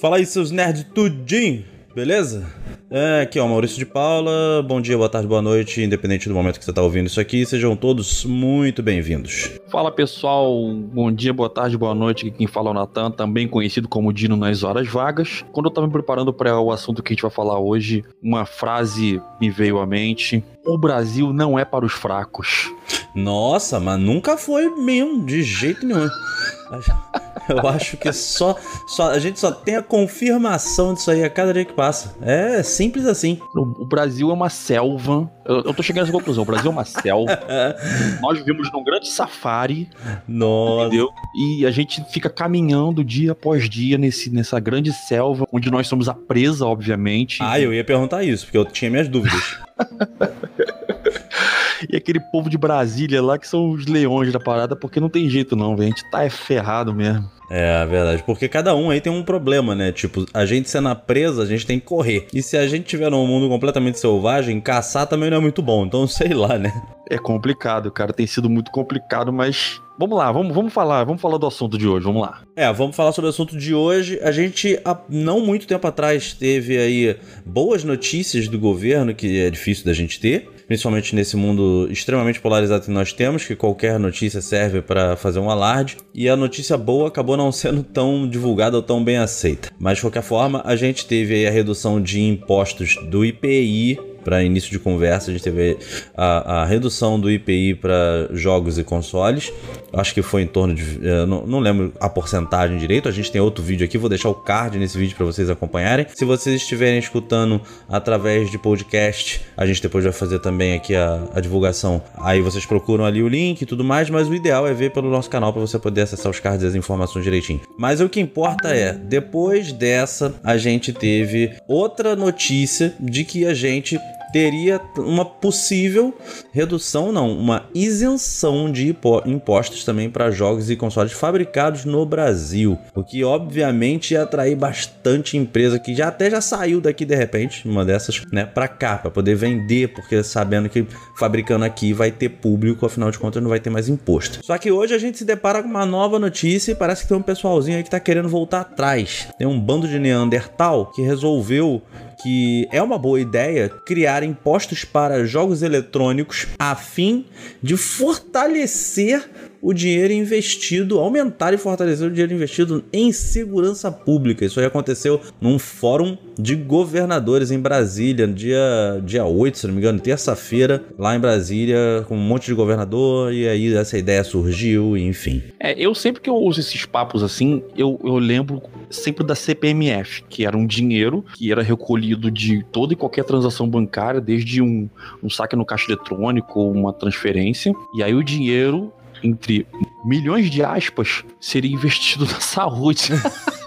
Fala aí, seus nerds tudinho, beleza? É, aqui ó, Maurício de Paula. Bom dia, boa tarde, boa noite, independente do momento que você está ouvindo isso aqui, sejam todos muito bem-vindos. Fala pessoal, bom dia, boa tarde, boa noite. Aqui quem fala é o Natan, também conhecido como Dino nas horas vagas. Quando eu estava me preparando para o assunto que a gente vai falar hoje, uma frase me veio à mente: O Brasil não é para os fracos. Nossa, mas nunca foi mesmo, de jeito nenhum. Eu acho que só, só a gente só tem a confirmação disso aí a cada dia que passa. É simples assim. O, o Brasil é uma selva. Eu, eu tô chegando a essa conclusão. O Brasil é uma selva. Nós vivemos num grande safari. Nossa. Entendeu? E a gente fica caminhando dia após dia nesse, nessa grande selva, onde nós somos a presa, obviamente. Ah, eu ia perguntar isso, porque eu tinha minhas dúvidas. e aquele povo de Brasília lá que são os leões da parada, porque não tem jeito não, velho. A gente tá é ferrado mesmo. É, verdade. Porque cada um aí tem um problema, né? Tipo, a gente sendo presa, a gente tem que correr. E se a gente tiver num mundo completamente selvagem, caçar também não é muito bom. Então, sei lá, né? É complicado, cara. Tem sido muito complicado, mas Vamos lá, vamos, vamos falar, vamos falar do assunto de hoje, vamos lá. É, vamos falar sobre o assunto de hoje. A gente, há não muito tempo atrás, teve aí boas notícias do governo, que é difícil da gente ter, principalmente nesse mundo extremamente polarizado que nós temos, que qualquer notícia serve para fazer um alarde. E a notícia boa acabou não sendo tão divulgada ou tão bem aceita. Mas de qualquer forma, a gente teve a redução de impostos do IPI para início de conversa, a gente teve a, a redução do IPI para jogos e consoles. Acho que foi em torno de. Não, não, lembro a porcentagem direito. A gente tem outro vídeo aqui, vou deixar o card nesse vídeo para vocês acompanharem. Se vocês estiverem escutando através de podcast, a gente depois vai fazer também aqui a, a divulgação. Aí vocês procuram ali o link e tudo mais, mas o ideal é ver pelo nosso canal para você poder acessar os cards e as informações direitinho. Mas o que importa é, depois dessa, a gente teve outra notícia de que a gente teria uma possível redução, não, uma isenção de impostos também para jogos e consoles fabricados no Brasil, o que obviamente ia atrair bastante empresa que já até já saiu daqui de repente, uma dessas, né, para cá, para poder vender, porque sabendo que fabricando aqui vai ter público, afinal de contas não vai ter mais imposto. Só que hoje a gente se depara com uma nova notícia e parece que tem um pessoalzinho aí que tá querendo voltar atrás. Tem um bando de Neandertal que resolveu que é uma boa ideia criar impostos para jogos eletrônicos a fim de fortalecer o dinheiro investido, aumentar e fortalecer o dinheiro investido em segurança pública. Isso aí aconteceu num fórum de governadores em Brasília, dia, dia 8, se não me engano, terça-feira, lá em Brasília, com um monte de governador, e aí essa ideia surgiu, enfim. É, eu sempre que eu uso esses papos assim, eu, eu lembro sempre da CPMF, que era um dinheiro que era recolhido de toda e qualquer transação bancária, desde um, um saque no caixa eletrônico uma transferência, e aí o dinheiro entre milhões de aspas, seria investido na saúde.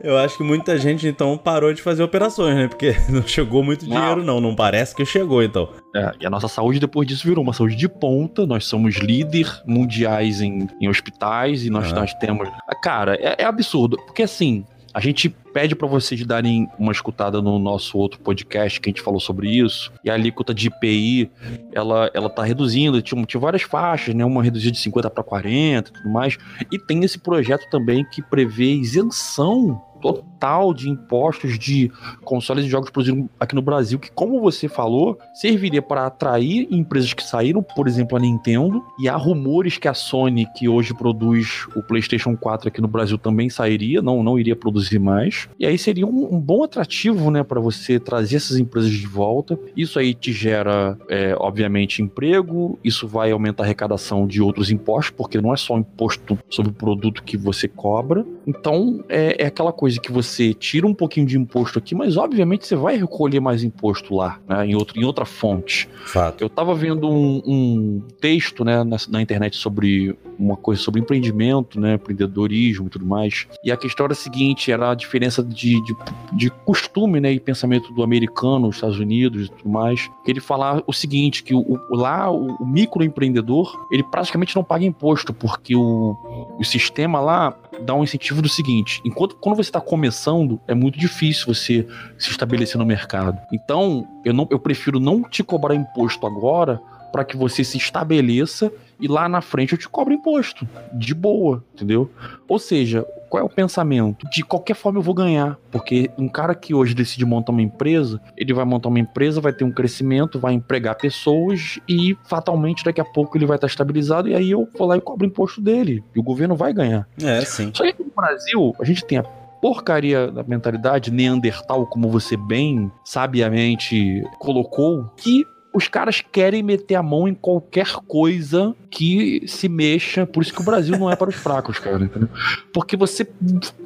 Eu acho que muita gente então parou de fazer operações, né? Porque não chegou muito dinheiro, não. Não, não parece que chegou, então. É, e a nossa saúde depois disso virou uma saúde de ponta. Nós somos líder mundiais em, em hospitais e nós, ah. nós temos. Cara, é, é absurdo. Porque assim, a gente pede para vocês darem uma escutada no nosso outro podcast que a gente falou sobre isso. E a alíquota de IPI, ela, ela tá reduzindo, tinha, tinha várias faixas, né? Uma reduzida de 50 para 40 e tudo mais. E tem esse projeto também que prevê isenção total de impostos de consoles e jogos produzidos aqui no Brasil, que, como você falou, serviria para atrair empresas que saíram, por exemplo, a Nintendo, e há rumores que a Sony, que hoje produz o PlayStation 4 aqui no Brasil, também sairia, não, não iria produzir mais. E aí seria um, um bom atrativo, né, para você trazer essas empresas de volta. Isso aí te gera, é, obviamente, emprego, isso vai aumentar a arrecadação de outros impostos, porque não é só imposto sobre o produto que você cobra. Então, é, é aquela coisa coisa que você tira um pouquinho de imposto aqui, mas obviamente você vai recolher mais imposto lá, né, em, outro, em outra fonte. Fato. Eu estava vendo um, um, texto né, na, na, internet sobre uma coisa sobre empreendimento, né, empreendedorismo e tudo mais. E a questão era a seguinte: era a diferença de, de, de costume né, e pensamento do americano, os Estados Unidos e tudo mais. Que ele fala o seguinte: que o, lá o, o microempreendedor ele praticamente não paga imposto, porque o, o sistema lá dá um incentivo do seguinte: enquanto quando você está começando, é muito difícil você se estabelecer no mercado. Então, eu, não, eu prefiro não te cobrar imposto agora para que você se estabeleça e lá na frente eu te cobro imposto. De boa, entendeu? Ou seja, qual é o pensamento? De qualquer forma eu vou ganhar. Porque um cara que hoje decide montar uma empresa, ele vai montar uma empresa, vai ter um crescimento, vai empregar pessoas e fatalmente daqui a pouco ele vai estar estabilizado e aí eu vou lá e cobro imposto dele. E o governo vai ganhar. É, sim. Só que no Brasil, a gente tem a porcaria da mentalidade neandertal, como você bem sabiamente colocou, que os caras querem meter a mão em qualquer coisa que se mexa. Por isso que o Brasil não é para os fracos, cara. Entendeu? Porque você,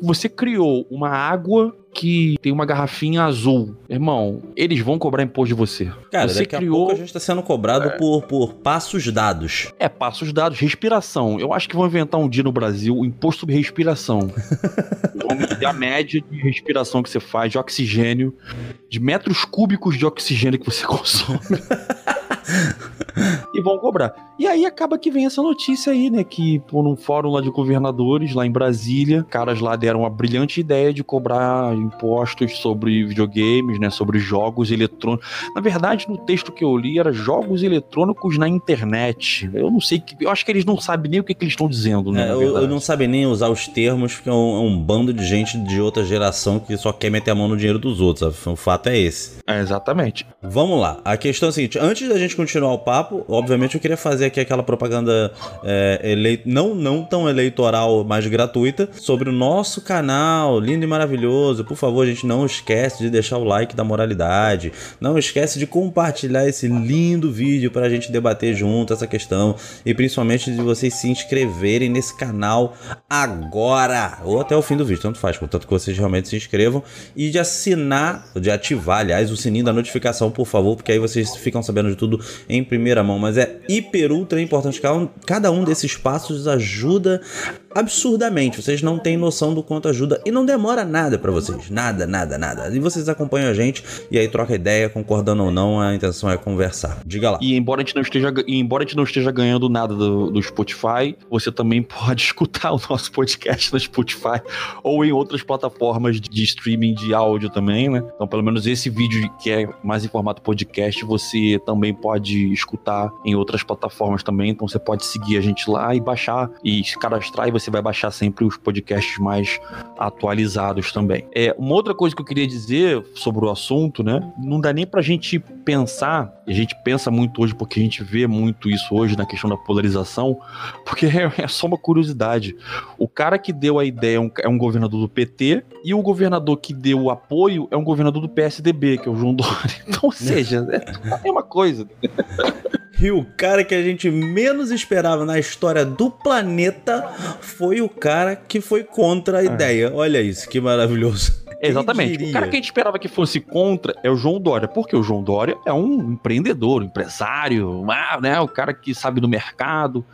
você criou uma água que tem uma garrafinha azul. Irmão, eles vão cobrar imposto de você. Cara, você daqui criou... a pouco a gente tá sendo cobrado é... por, por passos dados. É, passos dados, respiração. Eu acho que vão inventar um dia no Brasil o imposto sobre respiração. a média de respiração que você faz, de oxigênio, de metros cúbicos de oxigênio que você consome. e vão cobrar. E aí acaba que vem essa notícia aí, né? Que por um fórum lá de governadores, lá em Brasília, caras lá deram uma brilhante ideia de cobrar impostos sobre videogames, né? Sobre jogos eletrônicos. Na verdade, no texto que eu li era jogos eletrônicos na internet. Eu não sei, eu acho que eles não sabem nem o que, que eles estão dizendo, né? É, eu, eu, não sabem nem usar os termos, porque é um, é um, bando de gente de outra geração que só quer meter a mão no dinheiro dos outros. O fato é esse. É, exatamente. Vamos lá. A questão é a seguinte: antes da gente continuar o papo, obviamente eu queria fazer aqui aquela propaganda é, não, não tão eleitoral, mas gratuita, sobre o nosso canal, lindo e maravilhoso. Por favor, gente, não esquece de deixar o like da moralidade. Não esquece de compartilhar esse lindo vídeo para a gente debater junto essa questão. E principalmente de vocês se inscreverem nesse canal agora, ou até o fim do vídeo, tanto faz, contanto que vocês realmente se inscrevam. E de assinar, de ativar, aliás, o sininho da notificação, por favor, porque aí vocês ficam sabendo de tudo em primeira mão. Mas é hiper ultra importante. Cada um desses passos ajuda absurdamente. Vocês não têm noção do quanto ajuda e não demora nada para vocês. Nada, nada, nada. E vocês acompanham a gente e aí troca ideia, concordando ou não, a intenção é conversar. Diga lá. E embora a gente não esteja, embora a gente não esteja ganhando nada do, do Spotify, você também pode escutar o nosso podcast no Spotify ou em outras plataformas de streaming de áudio também, né? Então, pelo menos esse vídeo que é mais em formato podcast, você também pode escutar em outras plataformas também. Então, você pode seguir a gente lá e baixar e cadastrar e você vai baixar sempre os podcasts mais atualizados também. É, uma outra coisa que eu queria dizer sobre o assunto, né? Não dá nem pra gente pensar, a gente pensa muito hoje porque a gente vê muito isso hoje na questão da polarização, porque é, é só uma curiosidade. O cara que deu a ideia é um, é um governador do PT e o governador que deu o apoio é um governador do PSDB, que é o João Dória. Então, ou seja, é a mesma coisa. E o cara que a gente menos esperava na história do planeta foi o cara que foi contra a é. ideia. Olha isso, que maravilhoso. Exatamente. O cara que a gente esperava que fosse contra é o João Dória, porque o João Dória é um empreendedor, um empresário, né? O cara que sabe do mercado.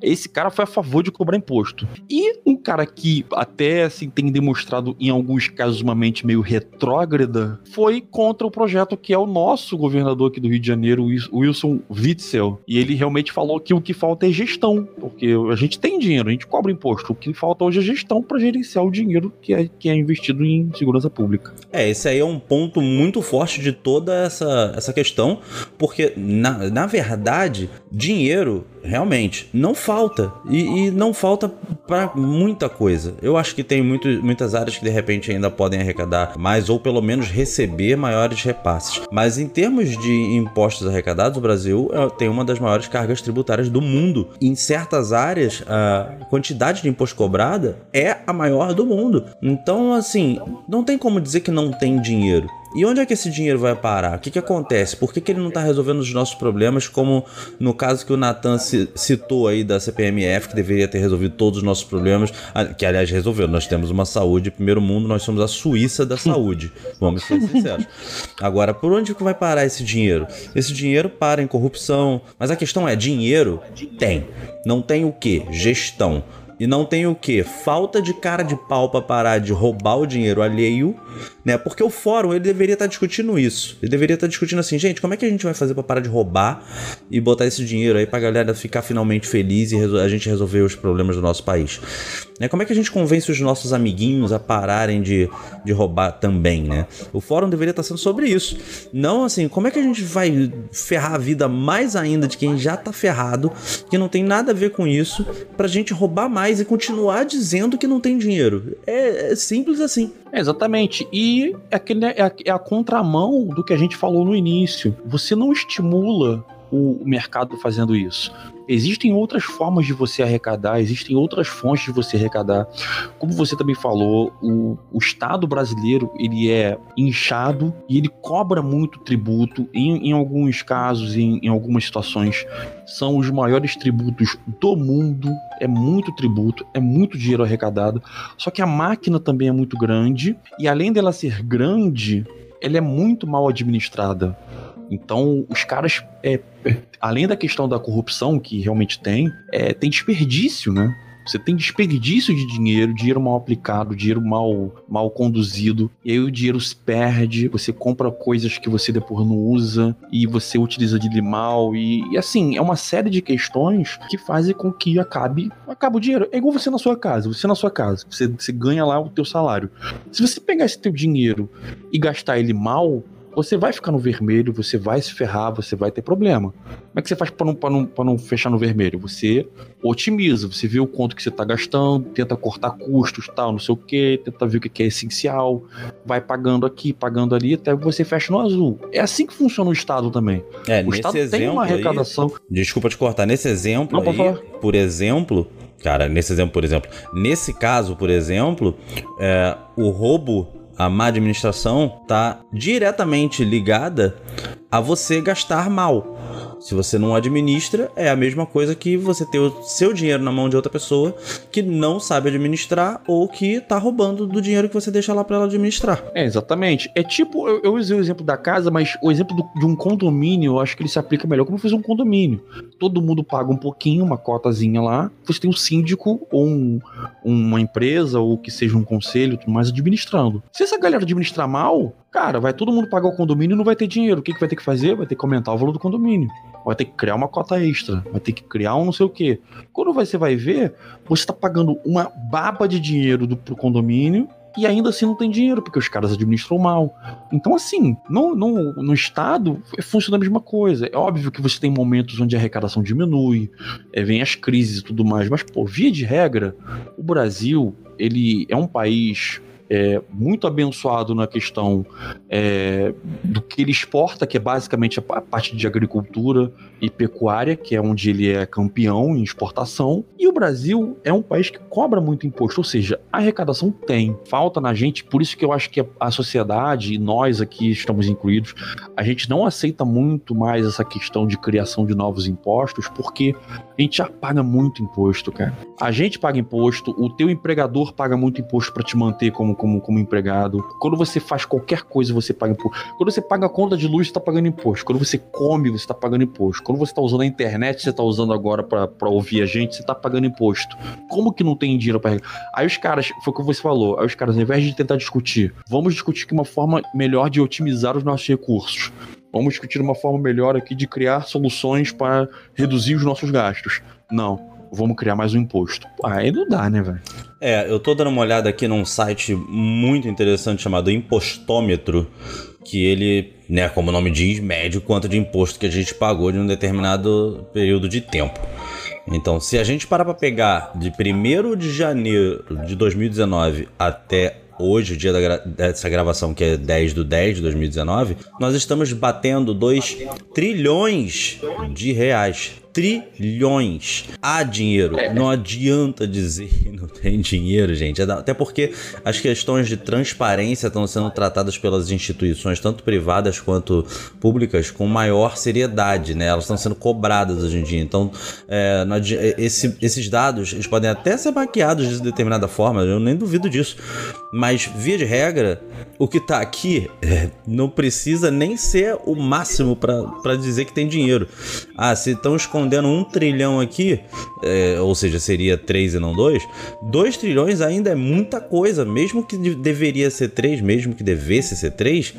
Esse cara foi a favor de cobrar imposto. E um cara que até assim, tem demonstrado em alguns casos uma mente meio retrógrada foi contra o projeto que é o nosso governador aqui do Rio de Janeiro, Wilson Witzel. E ele realmente falou que o que falta é gestão, porque a gente tem dinheiro, a gente cobra imposto. O que falta hoje é gestão para gerenciar o dinheiro que é, que é investido em segurança pública. É, esse aí é um ponto muito forte de toda essa, essa questão, porque, na, na verdade, dinheiro realmente não falta. E, e não falta para muita coisa. Eu acho que tem muito, muitas áreas que de repente ainda podem arrecadar mais, ou pelo menos receber maiores repasses. Mas em termos de impostos arrecadados, o Brasil é, tem uma das maiores cargas tributárias do mundo. Em certas áreas, a quantidade de imposto cobrada é a maior do mundo. Então, assim, não tem como dizer que não tem dinheiro. E onde é que esse dinheiro vai parar? O que, que acontece? Por que, que ele não está resolvendo os nossos problemas, como no caso que o Natan citou aí da CPMF, que deveria ter resolvido todos os nossos problemas, que aliás resolveu. Nós temos uma saúde primeiro mundo, nós somos a Suíça da saúde. Vamos ser sinceros. Agora, por onde que vai parar esse dinheiro? Esse dinheiro para em corrupção. Mas a questão é: dinheiro tem. Não tem o que? Gestão. E não tem o que? Falta de cara de pau para parar de roubar o dinheiro alheio né? Porque o fórum ele deveria estar discutindo isso. Ele deveria estar discutindo assim, gente, como é que a gente vai fazer para parar de roubar e botar esse dinheiro aí pra galera ficar finalmente feliz e a gente resolver os problemas do nosso país? Né? Como é que a gente convence os nossos amiguinhos a pararem de, de roubar também, né? O fórum deveria estar sendo sobre isso. Não assim, como é que a gente vai ferrar a vida mais ainda de quem já tá ferrado, que não tem nada a ver com isso, pra gente roubar mais e continuar dizendo que não tem dinheiro? É, é simples assim. É, exatamente. E é, aquele, é, a, é a contramão do que a gente falou no início. Você não estimula o mercado fazendo isso. Existem outras formas de você arrecadar, existem outras fontes de você arrecadar. Como você também falou, o, o Estado brasileiro ele é inchado e ele cobra muito tributo. Em, em alguns casos, em, em algumas situações, são os maiores tributos do mundo. É muito tributo, é muito dinheiro arrecadado. Só que a máquina também é muito grande e além dela ser grande, ela é muito mal administrada. Então, os caras, é, além da questão da corrupção que realmente tem, é, tem desperdício, né? Você tem desperdício de dinheiro, dinheiro mal aplicado, dinheiro mal, mal conduzido, e aí o dinheiro se perde, você compra coisas que você depois não usa, e você utiliza de mal, e, e assim, é uma série de questões que fazem com que acabe, acabe o dinheiro. É igual você na sua casa, você na sua casa, você, você ganha lá o teu salário. Se você pegar esse teu dinheiro e gastar ele mal, você vai ficar no vermelho, você vai se ferrar, você vai ter problema. Como é que você faz para não, não, não fechar no vermelho? Você otimiza, você vê o quanto que você está gastando, tenta cortar custos, tal, não sei o que, tenta ver o que é essencial, vai pagando aqui, pagando ali, até você fecha no azul. É assim que funciona o Estado também. É, o Estado tem uma arrecadação. Aí, desculpa te cortar, nesse exemplo não, aí, por exemplo, cara, nesse exemplo, por exemplo, nesse caso, por exemplo, é, o roubo a má administração está diretamente ligada a você gastar mal. Se você não administra, é a mesma coisa que você ter o seu dinheiro na mão de outra pessoa que não sabe administrar ou que tá roubando do dinheiro que você deixa lá para ela administrar. É, exatamente. É tipo, eu, eu, usei o exemplo da casa, mas o exemplo do, de um condomínio, eu acho que ele se aplica melhor como fazer um condomínio. Todo mundo paga um pouquinho, uma cotazinha lá, você tem um síndico ou um, uma empresa ou que seja um conselho, tudo mais administrando. Se essa galera administrar mal, cara, vai todo mundo pagar o condomínio e não vai ter dinheiro. O que, que vai ter que fazer? Vai ter que aumentar o valor do condomínio vai ter que criar uma cota extra, vai ter que criar um não sei o quê. Quando você vai ver, você está pagando uma baba de dinheiro do, pro condomínio e ainda assim não tem dinheiro, porque os caras administram mal. Então, assim, no, no, no Estado funciona a mesma coisa. É óbvio que você tem momentos onde a arrecadação diminui, é, vem as crises e tudo mais, mas, pô, via de regra, o Brasil, ele é um país é, muito abençoado na questão é, do que ele exporta, que é basicamente a parte de agricultura e pecuária, que é onde ele é campeão em exportação. E o Brasil é um país que cobra muito imposto, ou seja, a arrecadação tem, falta na gente, por isso que eu acho que a sociedade, e nós aqui estamos incluídos, a gente não aceita muito mais essa questão de criação de novos impostos, porque a gente já paga muito imposto, cara. A gente paga imposto, o teu empregador paga muito imposto para te manter como, como, como empregado. Quando você faz qualquer coisa, você paga imposto. Quando você paga a conta de luz, você tá pagando imposto. Quando você come, você tá pagando imposto. Quando você tá usando a internet, você tá usando agora para ouvir a gente, você tá pagando imposto. Como que não tem dinheiro para Aí os caras, foi o que você falou, aí os caras, ao invés de tentar discutir, vamos discutir uma forma melhor de otimizar os nossos recursos. Vamos discutir uma forma melhor aqui de criar soluções para reduzir os nossos gastos. Não, vamos criar mais um imposto. Aí não dá, né, velho? É, eu tô dando uma olhada aqui num site muito interessante chamado Impostômetro, que ele, né, como o nome diz, mede o quanto de imposto que a gente pagou de um determinado período de tempo. Então, se a gente parar para pegar de 1 de janeiro de 2019 até hoje, o dia gra dessa gravação, que é 10 do 10 de 2019, nós estamos batendo 2 trilhões de reais trilhões. Há dinheiro. É. Não adianta dizer que não tem dinheiro, gente. É até porque as questões de transparência estão sendo tratadas pelas instituições, tanto privadas quanto públicas, com maior seriedade, né? Elas estão sendo cobradas hoje em dia. Então, é, esse, esses dados eles podem até ser maquiados de determinada forma, eu nem duvido disso. Mas, via de regra, o que está aqui é, não precisa nem ser o máximo para dizer que tem dinheiro. Ah, se estão escondendo escondendo um trilhão aqui, é, ou seja, seria três e não dois, dois trilhões ainda é muita coisa, mesmo que deveria ser três, mesmo que devesse ser três,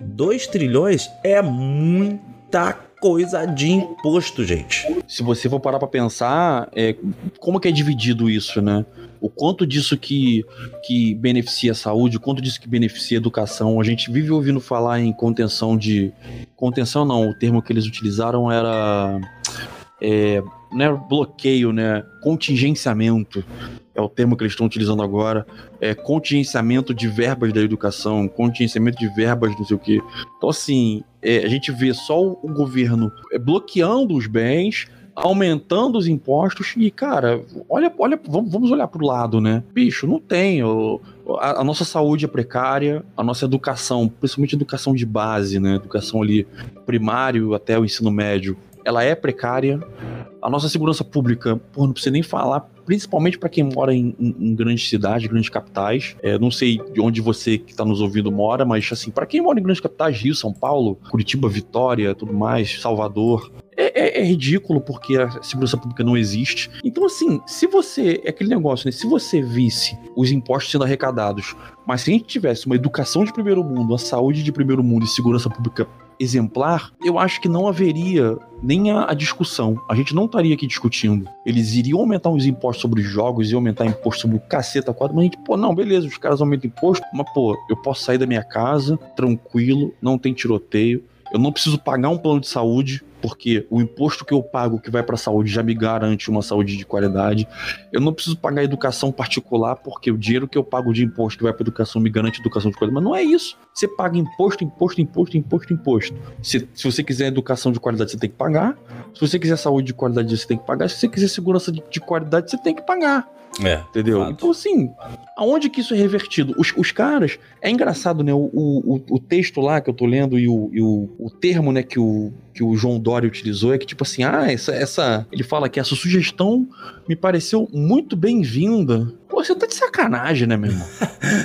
dois trilhões é muita coisa de imposto, gente. Se você for parar para pensar, é, como que é dividido isso, né? O quanto disso que, que beneficia a saúde, o quanto disso que beneficia a educação. A gente vive ouvindo falar em contenção de. Contenção não, o termo que eles utilizaram era. É, não é bloqueio, né? Contingenciamento é o termo que eles estão utilizando agora. É contingenciamento de verbas da educação, contingenciamento de verbas não sei o quê. Então, assim, é, a gente vê só o governo bloqueando os bens, aumentando os impostos e, cara, olha, olha vamos, olhar pro lado, né? Bicho, não tem. A, a, nossa saúde é precária, a nossa educação, principalmente educação de base, né? Educação ali primário até o ensino médio, ela é precária. A nossa segurança pública, pô, não precisa nem falar, principalmente para quem mora em, em, em, grandes cidades, grandes capitais. É, não sei de onde você que está nos ouvindo mora, mas assim, para quem mora em grandes capitais, Rio, São Paulo, Curitiba, Vitória, tudo mais, Salvador, é, é, é, ridículo porque a segurança pública não existe. Então, assim, se você. É aquele negócio, né? Se você visse os impostos sendo arrecadados, mas se a gente tivesse uma educação de primeiro mundo, uma saúde de primeiro mundo e segurança pública exemplar, eu acho que não haveria nem a, a, discussão. A gente não estaria aqui discutindo. Eles iriam aumentar os impostos sobre os jogos, iam aumentar imposto sobre o caceta quadro, mas a gente, pô, não, beleza, os caras aumentam imposto, mas, pô, eu posso sair da minha casa tranquilo, não tem tiroteio, eu não preciso pagar um plano de saúde, porque o imposto que eu pago que vai para a saúde já me garante uma saúde de qualidade. Eu não preciso pagar educação particular, porque o dinheiro que eu pago de imposto que vai para educação me garante educação de qualidade. Mas não é isso. Você paga imposto, imposto, imposto, imposto, imposto. Se, se você quiser educação de qualidade, você tem que pagar. Se você quiser saúde de qualidade, você tem que pagar. Se você quiser segurança de, de qualidade, você tem que pagar. É. Entendeu? Fato. Então, assim, aonde que isso é revertido? Os, os caras. É engraçado, né? O, o, o texto lá que eu tô lendo e o, e o, o termo, né, que o, que o João Dória utilizou é que, tipo assim, ah, essa. essa ele fala que essa sugestão me pareceu muito bem-vinda Pô, você tá de sacanagem, né, meu irmão?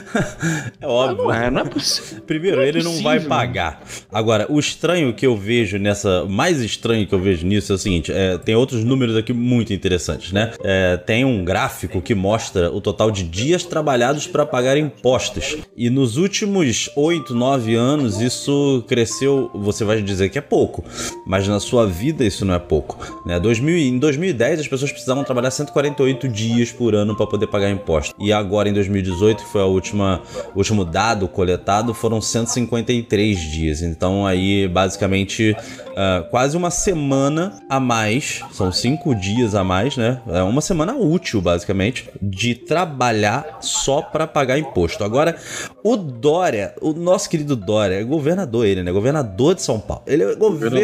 é óbvio. Não é, não é possível. Primeiro, não é ele possível, não vai pagar. Agora, o estranho que eu vejo nessa. mais estranho que eu vejo nisso é o seguinte: é, tem outros números aqui muito interessantes, né? É, tem um gráfico que mostra o total de dias trabalhados para pagar impostos. E nos últimos 8, 9 anos, isso cresceu. Você vai dizer que é pouco, mas na sua vida isso não é pouco. Né? 2000, em 2010, as pessoas precisavam trabalhar 148 dias por ano para poder pagar imposto. E agora em 2018, que foi a última, o último dado coletado, foram 153 dias. Então aí basicamente uh, quase uma semana a mais, são cinco dias a mais, né? É uma semana útil basicamente de trabalhar só para pagar imposto. Agora o Dória, o nosso querido Dória, é governador ele, né? Governador de São Paulo. Ele é governador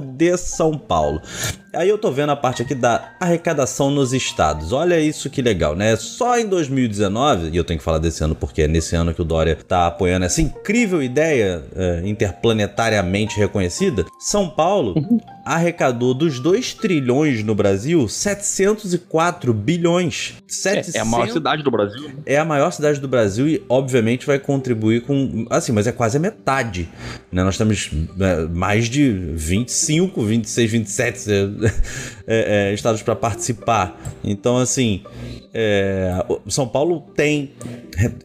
de São Paulo. Aí eu tô vendo a parte aqui da arrecadação nos estados. Olha isso que legal, né? Só em 2019, e eu tenho que falar desse ano porque é nesse ano que o Dória tá apoiando essa incrível ideia é, interplanetariamente reconhecida, São Paulo uhum arrecadou dos 2 trilhões no Brasil 704 bilhões. 700... É, é, a maior cidade do Brasil. É a maior cidade do Brasil e, obviamente, vai contribuir com. Assim, mas é quase a metade. Né? Nós temos é, mais de 25, 26, 27 é, é, estados para participar. Então, assim, é, São Paulo tem.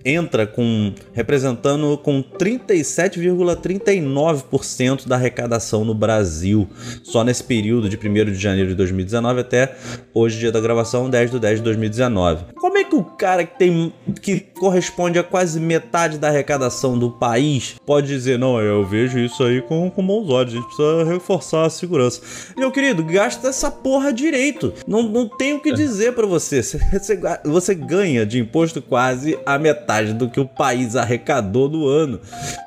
entra com. representando com 37,39% da arrecadação no Brasil só nesse período de 1 de janeiro de 2019 até hoje, dia da gravação, 10 de 10 de 2019. Como é que o cara que tem que corresponde a quase metade da arrecadação do país pode dizer, não, eu vejo isso aí com, com bons olhos, a gente precisa reforçar a segurança. Meu querido, gasta essa porra direito. Não, não tenho o que dizer para você. você. Você ganha de imposto quase a metade do que o país arrecadou no ano.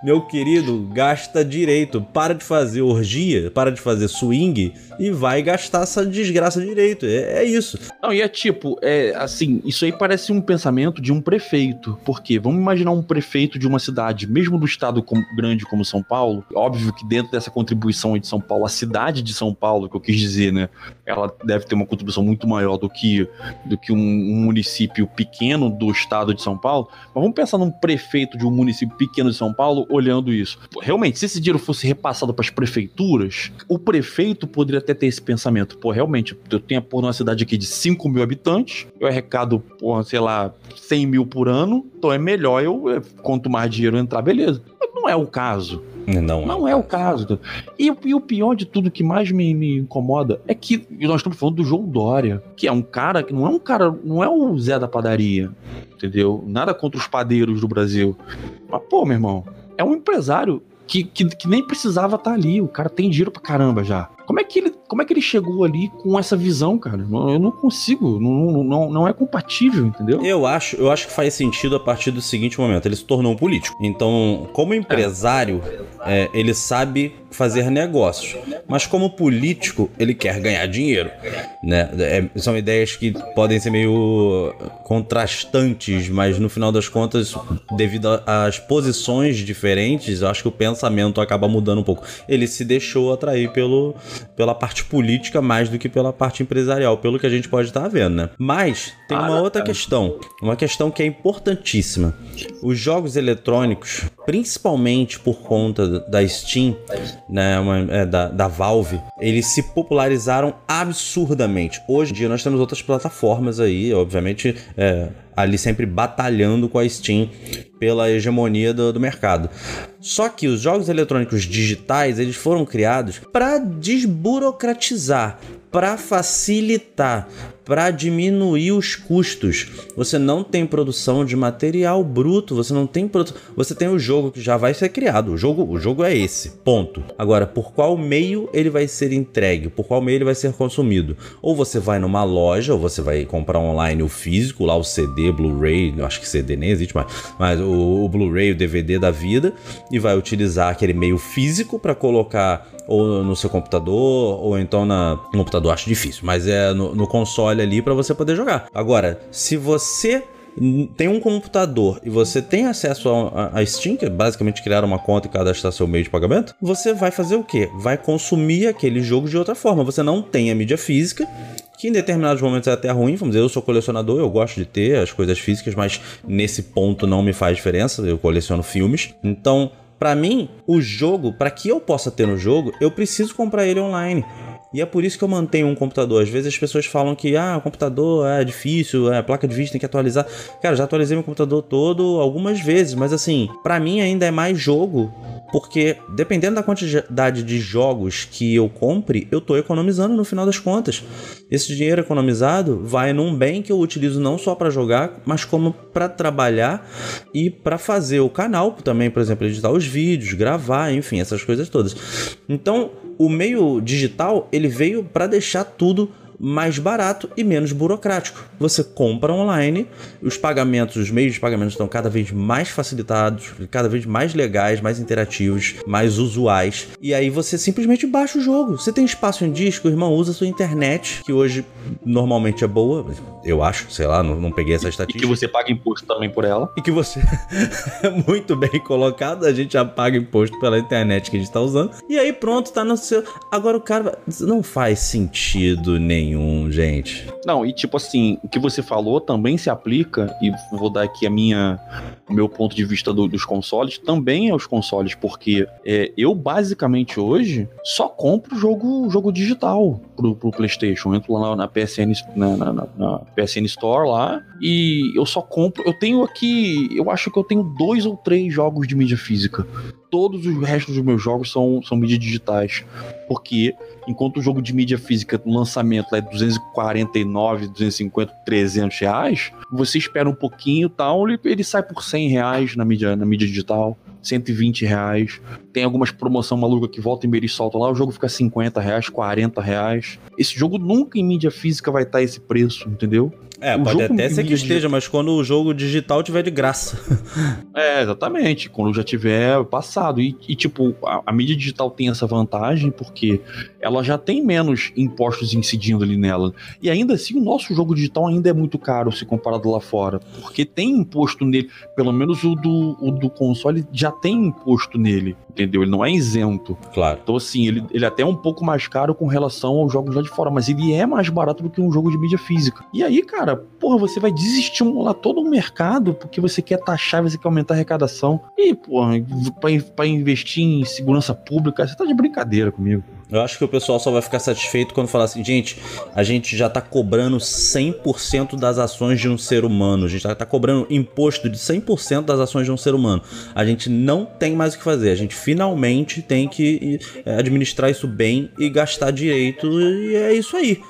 Meu querido, gasta direito. Para de fazer orgia, para de fazer swing e vai gastar essa desgraça direito. É, é isso. Não, e é tipo, é assim, isso aí parece um pensamento de um prefeito. Porque vamos imaginar um prefeito de uma cidade, mesmo do estado grande como São Paulo. Óbvio que dentro dessa contribuição de São Paulo, a cidade de São Paulo, que eu quis dizer, né? Ela deve ter uma contribuição muito maior do que, do que um, um município pequeno do estado de São Paulo. Mas vamos pensar num prefeito de um município pequeno de São Paulo olhando isso. Realmente, se esse dinheiro fosse repassado para as prefeituras, o prefeito poderia até ter esse pensamento. Pô, realmente, eu tenho por uma cidade aqui de 5 mil habitantes, eu arrecado, sei lá, 100 mil por ano, então é melhor eu, quanto mais dinheiro entrar, beleza. Mas não é o caso. Não, não é o caso. E, e, o pior de tudo que mais me, me incomoda é que nós estamos falando do João Dória, que é um cara que não é um cara, não é o Zé da padaria, entendeu? Nada contra os padeiros do Brasil. Mas, pô, meu irmão, é um empresário que, que, que nem precisava estar tá ali. O cara tem dinheiro pra caramba já. Como é que ele, como é que ele chegou ali com essa visão, cara? Eu não consigo, não, não, não é compatível, entendeu? Eu acho, eu acho que faz sentido a partir do seguinte momento: ele se tornou um político. Então, como empresário, é. É, ele sabe fazer negócios, mas como político, ele quer ganhar dinheiro, né? É, são ideias que podem ser meio contrastantes, mas no final das contas, devido às posições diferentes, eu acho que o pensamento acaba mudando um pouco. Ele se deixou atrair pelo pela parte política mais do que pela parte empresarial, pelo que a gente pode estar vendo, né? Mas tem uma outra questão, uma questão que é importantíssima. Os jogos eletrônicos, principalmente por conta da Steam, né, uma, é, da, da Valve, eles se popularizaram absurdamente. Hoje em dia nós temos outras plataformas aí, obviamente, é, ali sempre batalhando com a Steam pela hegemonia do, do mercado. Só que os jogos eletrônicos digitais eles foram criados para desburocratizar, para facilitar, para diminuir os custos. Você não tem produção de material bruto, você não tem produ... você tem o jogo que já vai ser criado. O jogo, o jogo é esse, ponto. Agora, por qual meio ele vai ser entregue? Por qual meio ele vai ser consumido? Ou você vai numa loja, ou você vai comprar online o físico, lá o CD, Blu-ray, acho que CD nem existe mais, mas o, o Blu-ray, o DVD da vida, e vai utilizar aquele meio físico para colocar ou no seu computador, ou então na, no computador acho difícil, mas é no, no console ali para você poder jogar. Agora, se você tem um computador e você tem acesso a, a, Steam, que é basicamente criar uma conta e cadastrar seu meio de pagamento, você vai fazer o quê? Vai consumir aquele jogo de outra forma. Você não tem a mídia física, que em determinados momentos é até ruim, vamos dizer, eu sou colecionador, eu gosto de ter as coisas físicas, mas nesse ponto não me faz diferença, eu coleciono filmes. Então, para mim, o jogo, para que eu possa ter no jogo, eu preciso comprar ele online. E é por isso que eu mantenho um computador. Às vezes as pessoas falam que ah, o computador é difícil, é, a placa de vídeo tem que atualizar. Cara, já atualizei meu computador todo algumas vezes, mas assim, para mim ainda é mais jogo porque dependendo da quantidade de jogos que eu compre, eu estou economizando no final das contas. Esse dinheiro economizado vai num bem que eu utilizo não só para jogar, mas como para trabalhar e para fazer o canal também, por exemplo, editar os vídeos, gravar, enfim, essas coisas todas. Então, o meio digital, ele veio para deixar tudo mais barato e menos burocrático. Você compra online, os pagamentos, os meios de pagamento estão cada vez mais facilitados, cada vez mais legais, mais interativos, mais usuais. E aí você simplesmente baixa o jogo. Você tem espaço em disco, o irmão usa a sua internet, que hoje normalmente é boa, eu acho, sei lá, não, não peguei essa estatística. E que você paga imposto também por ela. E que você é muito bem colocado, a gente já paga imposto pela internet que a gente está usando. E aí pronto, tá no seu. Agora o cara não faz sentido nenhum nenhum, gente. Não, e tipo assim, o que você falou também se aplica, e vou dar aqui a minha, o meu ponto de vista do, dos consoles, também aos consoles, porque é, eu basicamente hoje só compro jogo, jogo digital pro, pro PlayStation. Eu entro lá na, na PSN, na, na, na, PSN Store lá, e eu só compro. Eu tenho aqui, eu acho que eu tenho dois ou três jogos de mídia física. Todos os restos dos meus jogos são, são mídias digitais. Porque enquanto o jogo de mídia física no lançamento é 249, 250, 300 reais, você espera um pouquinho tal, ele, ele sai por 100 reais na mídia, na mídia digital. 120 reais. Tem algumas promoção maluca que volta e meia e solta lá, o jogo fica 50 reais, 40 reais. Esse jogo nunca em mídia física vai estar esse preço, entendeu? É, o pode até ser que esteja, digital... mas quando o jogo digital tiver de graça. é, exatamente. Quando já tiver passado. E, e tipo, a, a, mídia digital tem essa vantagem porque ela já tem menos impostos incidindo ali nela. E ainda assim, o nosso jogo digital ainda é muito caro se comparado lá fora. Porque tem imposto nele. Pelo menos o do, o do console já tem imposto nele. Entendeu? Ele não é isento. Claro. Então, assim, ele, ele é até é um pouco mais caro com relação aos jogos lá de fora. Mas ele é mais barato do que um jogo de mídia física. E aí, cara, porra, você vai desestimular todo o mercado porque você quer taxar, você quer aumentar a arrecadação. E, porra, pra, pra investir em segurança pública, você tá de brincadeira comigo. Eu acho que o pessoal só vai ficar satisfeito quando falar assim, gente, a gente já tá cobrando 100% das ações de um ser humano, a gente já tá cobrando imposto de 100% das ações de um ser humano. A gente não tem mais o que fazer, a gente finalmente tem que é, administrar isso bem e gastar direito, e é isso aí.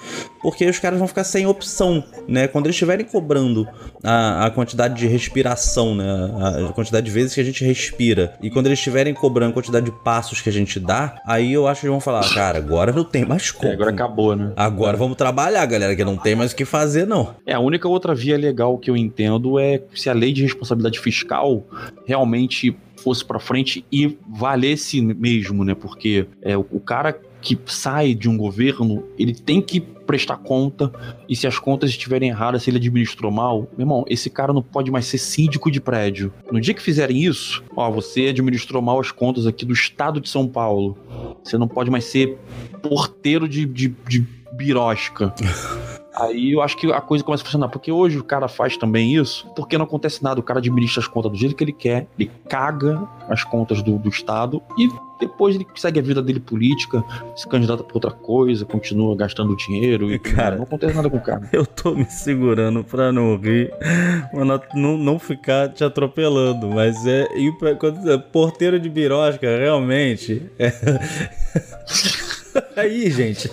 Porque os caras vão ficar sem opção, né? Quando eles estiverem cobrando a, a quantidade de respiração, né? A, a quantidade de vezes que a gente respira, e quando eles estiverem cobrando a quantidade de passos que a gente dá, aí eu acho que eles vão falar, cara, agora não tem mais como. É, agora acabou, né? Agora vamos trabalhar, galera, que não tem mais o que fazer, não. É, a única outra via legal que eu entendo é se a lei de responsabilidade fiscal realmente fosse para frente e valesse mesmo, né? Porque é, o, o cara que sai de um governo, ele tem que prestar conta, e se as contas estiverem erradas, se ele administrou mal, meu irmão, esse cara não pode mais ser síndico de prédio. No dia que fizerem isso, ó, você administrou mal as contas aqui do estado de São Paulo. Você não pode mais ser porteiro de, de, de birosca. Aí eu acho que a coisa começa a funcionar. Porque hoje o cara faz também isso, porque não acontece nada. O cara administra as contas do jeito que ele quer, ele caga as contas do, do Estado e depois ele segue a vida dele política, se candidata pra outra coisa, continua gastando dinheiro e cara, não acontece nada com o cara. Eu tô me segurando pra não rir, pra não, não ficar te atropelando, mas é. quando, é porteiro de birosca, realmente. É. aí, gente.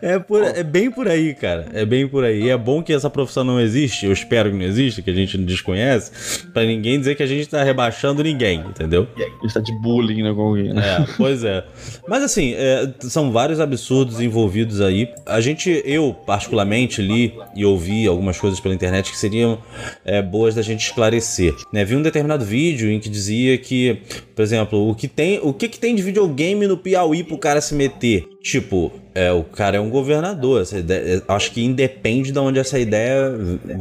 É, por, é bem por aí, cara. É bem por aí. É bom que essa profissão não existe. Eu espero que não exista, que a gente não desconhece. Pra ninguém dizer que a gente tá rebaixando ninguém, entendeu? A gente tá de bullying né, com alguém, né? É, pois é. Mas assim, é, são vários absurdos envolvidos aí. A gente, eu particularmente, li e ouvi algumas coisas pela internet que seriam é, boas da gente esclarecer. Né? Vi um determinado vídeo em que dizia que, por exemplo, o que tem, o que, que tem de videogame no Piauí pro cara se meter? Tipo, é, o cara é um governador. Ideia, acho que independe de onde essa ideia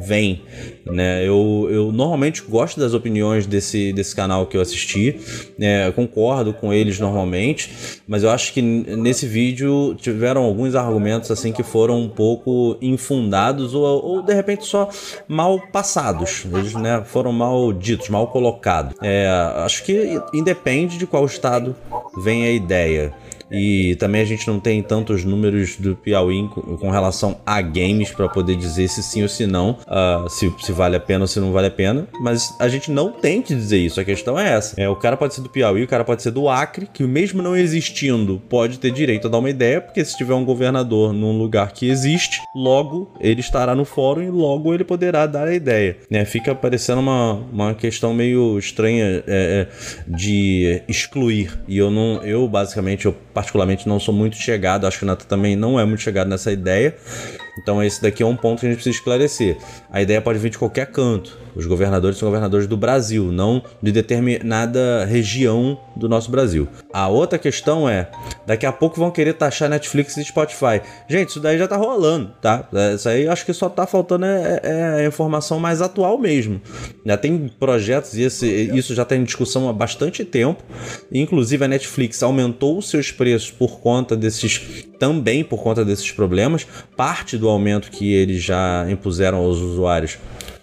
vem. Né? Eu, eu normalmente gosto das opiniões desse, desse canal que eu assisti. Né? concordo com eles normalmente. Mas eu acho que nesse vídeo tiveram alguns argumentos assim que foram um pouco infundados ou, ou de repente só mal passados. Eles né, foram mal ditos, mal colocados. É, acho que independe de qual estado vem a ideia. E também a gente não tem tantos números do Piauí com relação a games para poder dizer se sim ou se não, uh, se, se vale a pena ou se não vale a pena. Mas a gente não tem que dizer isso. A questão é essa. É, o cara pode ser do Piauí, o cara pode ser do Acre, que mesmo não existindo, pode ter direito a dar uma ideia, porque se tiver um governador num lugar que existe, logo ele estará no fórum e logo ele poderá dar a ideia. Né? Fica parecendo uma, uma questão meio estranha é, é de excluir. E eu não, eu basicamente, eu particularmente não sou muito chegado, acho que o Nata também não é muito chegado nessa ideia. Então esse daqui é um ponto que a gente precisa esclarecer. A ideia pode vir de qualquer canto. Os governadores são governadores do Brasil, não de determinada região do nosso Brasil. A outra questão é, daqui a pouco vão querer taxar Netflix e Spotify. Gente, isso daí já tá rolando, tá? Isso aí acho que só tá faltando é, é a informação mais atual mesmo. Já tem projetos e esse, isso já está em discussão há bastante tempo. Inclusive a Netflix aumentou os seus preços por conta desses também por conta desses problemas. Parte do aumento que eles já impuseram aos usuários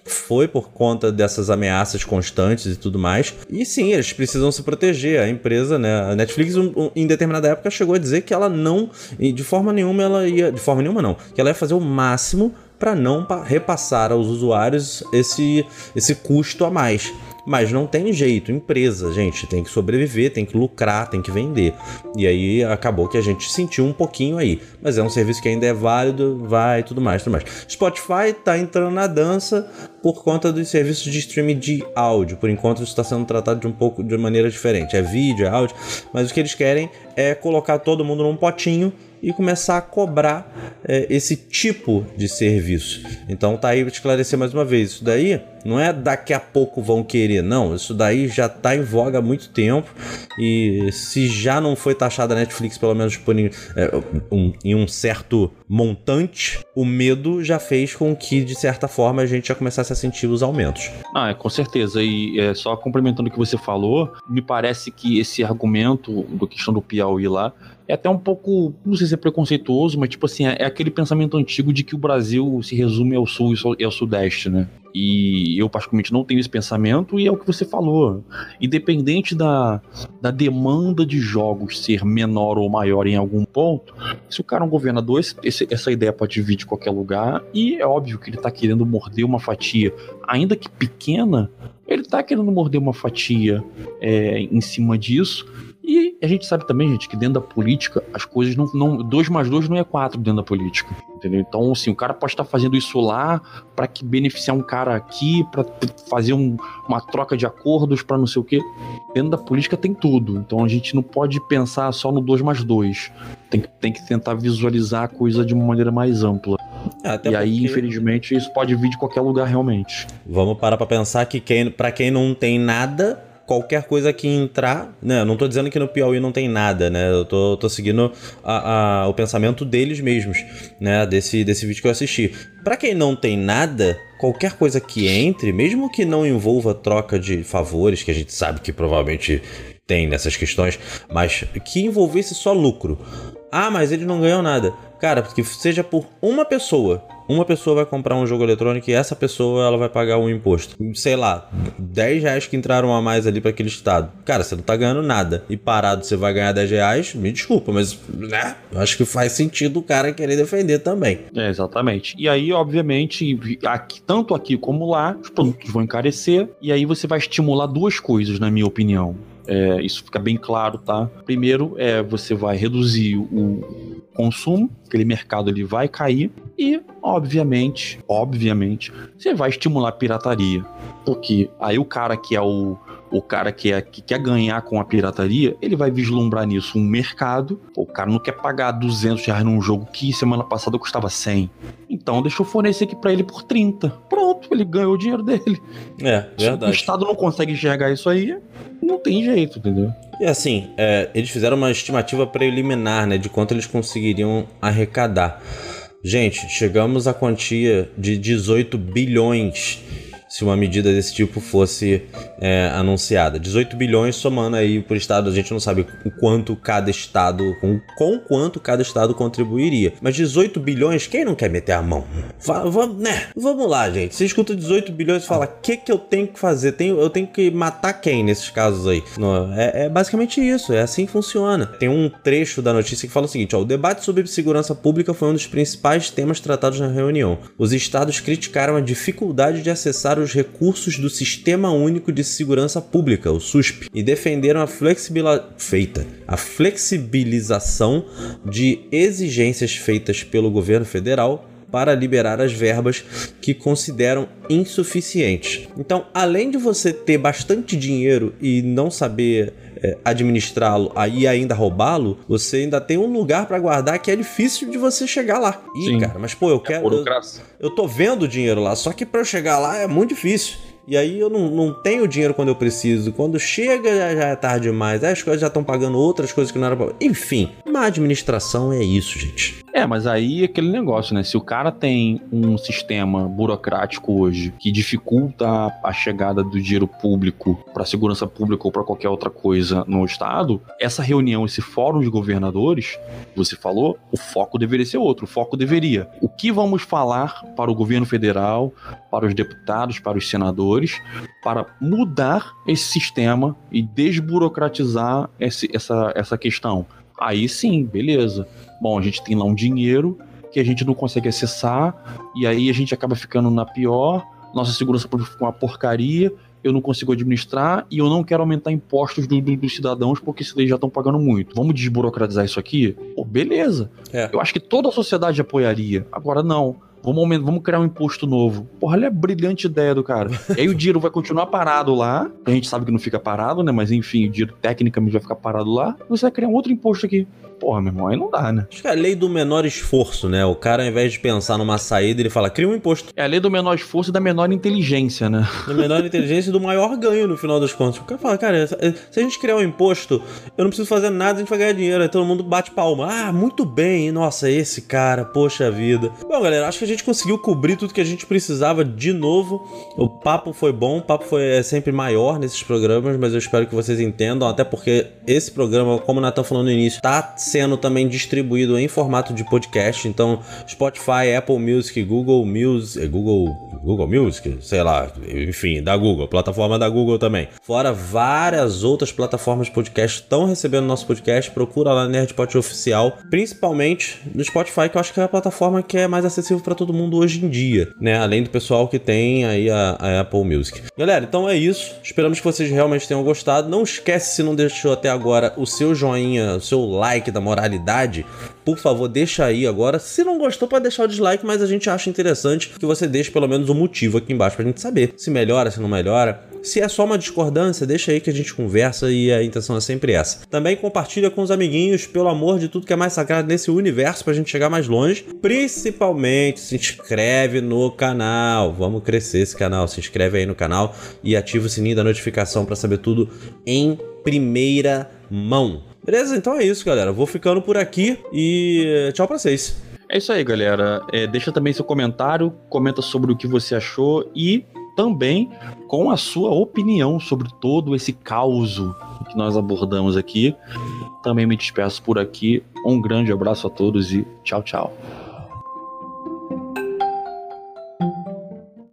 foi por conta dessas ameaças constantes e tudo mais. E sim, eles precisam se proteger. A empresa, né? A Netflix, um, um, em determinada época, chegou a dizer que ela não, de forma nenhuma, ela ia. De forma nenhuma, não. Que ela ia fazer o máximo para não repassar aos usuários esse, esse custo a mais. Mas não tem jeito, empresa, gente, tem que sobreviver, tem que lucrar, tem que vender. E aí acabou que a gente sentiu um pouquinho aí. Mas é um serviço que ainda é válido, vai tudo mais, tudo mais. Spotify tá entrando na dança por conta dos serviços de streaming de áudio. Por enquanto isso está sendo tratado de um pouco de maneira diferente. É vídeo, é áudio, mas o que eles querem é colocar todo mundo num potinho e começar a cobrar é, esse tipo de serviço. Então tá aí para esclarecer mais uma vez, isso daí não é daqui a pouco vão querer, não. Isso daí já tá em voga há muito tempo e se já não foi taxada a Netflix pelo menos por é, um, em um certo montante, o medo já fez com que de certa forma a gente já começasse a sentir os aumentos. Ah, é, com certeza. E é, só complementando o que você falou, me parece que esse argumento da questão do Piauí lá é até um pouco, não sei se é preconceituoso, mas tipo assim, é, é aquele pensamento antigo de que o Brasil se resume ao sul e ao sudeste, né? E eu, particularmente, não tenho esse pensamento, e é o que você falou. Independente da, da demanda de jogos ser menor ou maior em algum ponto, se o cara é um governador, esse, essa ideia pode vir de qualquer lugar, e é óbvio que ele tá querendo morder uma fatia, ainda que pequena, ele tá querendo morder uma fatia é, em cima disso, e a gente sabe também, gente, que dentro da política as coisas não. não dois mais dois não é quatro dentro da política. Entendeu? Então, assim, o cara pode estar fazendo isso lá para que beneficiar um cara aqui, para fazer um, uma troca de acordos, para não sei o quê. Dentro da política tem tudo. Então a gente não pode pensar só no dois mais dois. Tem, tem que tentar visualizar a coisa de uma maneira mais ampla. É, até e aí, infelizmente, isso pode vir de qualquer lugar realmente. Vamos parar para pensar que quem, para quem não tem nada, qualquer coisa que entrar, né? não tô dizendo que no Piauí não tem nada, né? Eu tô, tô seguindo a, a, o pensamento deles mesmos, né? Desse, desse vídeo que eu assisti. Para quem não tem nada, qualquer coisa que entre, mesmo que não envolva troca de favores, que a gente sabe que provavelmente tem nessas questões, mas que envolvesse só lucro. Ah, mas eles não ganham nada. Cara, que seja por uma pessoa uma pessoa vai comprar um jogo eletrônico e essa pessoa ela vai pagar um imposto. Sei lá, 10 reais que entraram a mais ali para aquele estado. Cara, você não tá ganhando nada. E parado você vai ganhar 10 reais, me desculpa, mas né? Eu acho que faz sentido o cara querer defender também. É, exatamente. E aí, obviamente, aqui, tanto aqui como lá, os produtos vão encarecer. E aí você vai estimular duas coisas, na minha opinião. É, isso fica bem claro, tá? Primeiro, é você vai reduzir o consumo, aquele mercado ele vai cair e, obviamente, obviamente, você vai estimular a pirataria. Porque aí o cara que é o o cara que, é, que quer ganhar com a pirataria, ele vai vislumbrar nisso um mercado. O cara não quer pagar 200 reais num jogo que semana passada custava 100. Então deixa eu fornecer aqui para ele por 30. Pronto, ele ganhou o dinheiro dele. É, verdade. Se o Estado não consegue enxergar isso aí, não tem jeito, entendeu? E assim, é, eles fizeram uma estimativa preliminar, né, de quanto eles conseguiriam arrecadar. Gente, chegamos à quantia de 18 bilhões se uma medida desse tipo fosse é, anunciada. 18 bilhões somando aí por estado, a gente não sabe o quanto cada estado, com, com quanto cada estado contribuiria. Mas 18 bilhões, quem não quer meter a mão? Vamos, né? Vamos lá, gente. Você escuta 18 bilhões e fala: o que, que eu tenho que fazer? Tenho, eu tenho que matar quem nesses casos aí? é, é, basicamente isso, é assim que funciona. Tem um trecho da notícia que fala o seguinte: ó, o debate sobre segurança pública foi um dos principais temas tratados na reunião. Os estados criticaram a dificuldade de acessar os recursos do Sistema Único de Segurança Pública, o SUSP, e defenderam a, feita, a flexibilização de exigências feitas pelo governo federal para liberar as verbas que consideram insuficientes. Então, além de você ter bastante dinheiro e não saber é, administrá-lo e ainda roubá-lo, você ainda tem um lugar para guardar que é difícil de você chegar lá. Ih, Sim. cara, mas pô, eu é quero. Eu, eu tô vendo o dinheiro lá, só que para eu chegar lá é muito difícil. E aí eu não, não tenho dinheiro quando eu preciso. Quando chega já, já é tarde demais. Aí as coisas já estão pagando outras coisas que não era pra... Enfim, uma administração é isso, gente. É, mas aí é aquele negócio, né? Se o cara tem um sistema burocrático hoje que dificulta a chegada do dinheiro público para segurança pública ou para qualquer outra coisa no estado, essa reunião, esse fórum de governadores, você falou, o foco deveria ser outro. O foco deveria. O que vamos falar para o governo federal, para os deputados, para os senadores, para mudar esse sistema e desburocratizar esse, essa, essa questão? Aí sim, beleza. Bom, a gente tem lá um dinheiro que a gente não consegue acessar, e aí a gente acaba ficando na pior, nossa segurança pública fica uma porcaria, eu não consigo administrar e eu não quero aumentar impostos do, do, dos cidadãos porque esses já estão pagando muito. Vamos desburocratizar isso aqui? Pô, beleza. É. Eu acho que toda a sociedade apoiaria. Agora, não. Vamos, vamos criar um imposto novo. Porra, olha a brilhante ideia do cara. E aí o dinheiro vai continuar parado lá, a gente sabe que não fica parado, né? Mas enfim, o dinheiro tecnicamente vai ficar parado lá, você vai criar um outro imposto aqui. Porra, meu irmão, aí não dá, né? Acho que é a lei do menor esforço, né? O cara, ao invés de pensar numa saída, ele fala, cria um imposto. É a lei do menor esforço e da menor inteligência, né? Da menor inteligência e do maior ganho, no final das contas. O cara fala, cara, se a gente criar um imposto, eu não preciso fazer nada, a gente vai ganhar dinheiro. Aí todo mundo bate palma. Ah, muito bem. Nossa, esse cara, poxa vida. Bom, galera, acho que a gente conseguiu cobrir tudo que a gente precisava de novo. O papo foi bom, o papo foi é, sempre maior nesses programas, mas eu espero que vocês entendam, até porque esse programa, como o Natan falou no início, tá sendo também distribuído em formato de podcast. Então, Spotify, Apple Music, Google Music, Google, Google Music, sei lá, enfim, da Google, plataforma da Google também. Fora várias outras plataformas de podcast estão recebendo nosso podcast. Procura lá Nerdpod Oficial, principalmente no Spotify, que eu acho que é a plataforma que é mais acessível para todo mundo hoje em dia, né? Além do pessoal que tem aí a, a Apple Music. Galera, então é isso. Esperamos que vocês realmente tenham gostado. Não esquece se não deixou até agora o seu joinha, o seu like da moralidade, por favor, deixa aí agora. Se não gostou, pode deixar o dislike, mas a gente acha interessante que você deixe pelo menos um motivo aqui embaixo pra gente saber se melhora, se não melhora. Se é só uma discordância, deixa aí que a gente conversa e a intenção é sempre essa. Também compartilha com os amiguinhos, pelo amor de tudo que é mais sagrado nesse universo, pra gente chegar mais longe. Principalmente, se inscreve no canal. Vamos crescer esse canal. Se inscreve aí no canal e ativa o sininho da notificação para saber tudo em primeira mão. Beleza? Então é isso, galera. Vou ficando por aqui e tchau pra vocês. É isso aí, galera. É, deixa também seu comentário, comenta sobre o que você achou e também com a sua opinião sobre todo esse caos que nós abordamos aqui. Também me despeço por aqui. Um grande abraço a todos e tchau, tchau.